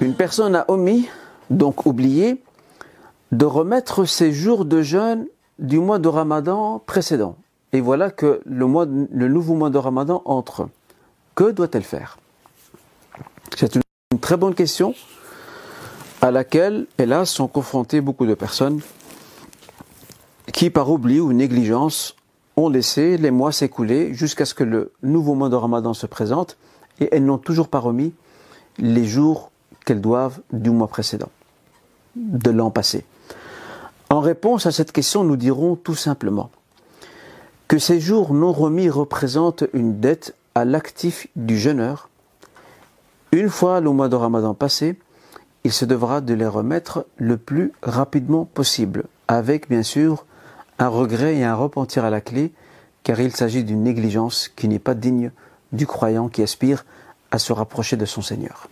Une personne a omis, donc oublié, de remettre ses jours de jeûne du mois de Ramadan précédent. Et voilà que le, nouveau mois de Ramadan entre. Que doit-elle faire? C'est une, très bonne question à laquelle, hélas, sont confrontées beaucoup de personnes qui, par oubli ou négligence, ont laissé les mois s'écouler jusqu'à ce que le nouveau mois de Ramadan se présente et elles n'ont toujours pas remis les jours qu'elles doivent du mois précédent, de l'an passé. En réponse à cette question, nous dirons tout simplement que ces jours non remis représentent une dette à l'actif du jeûneur. Une fois le mois de Ramadan passé, il se devra de les remettre le plus rapidement possible, avec bien sûr un regret et un repentir à la clé, car il s'agit d'une négligence qui n'est pas digne du croyant qui aspire à se rapprocher de son Seigneur.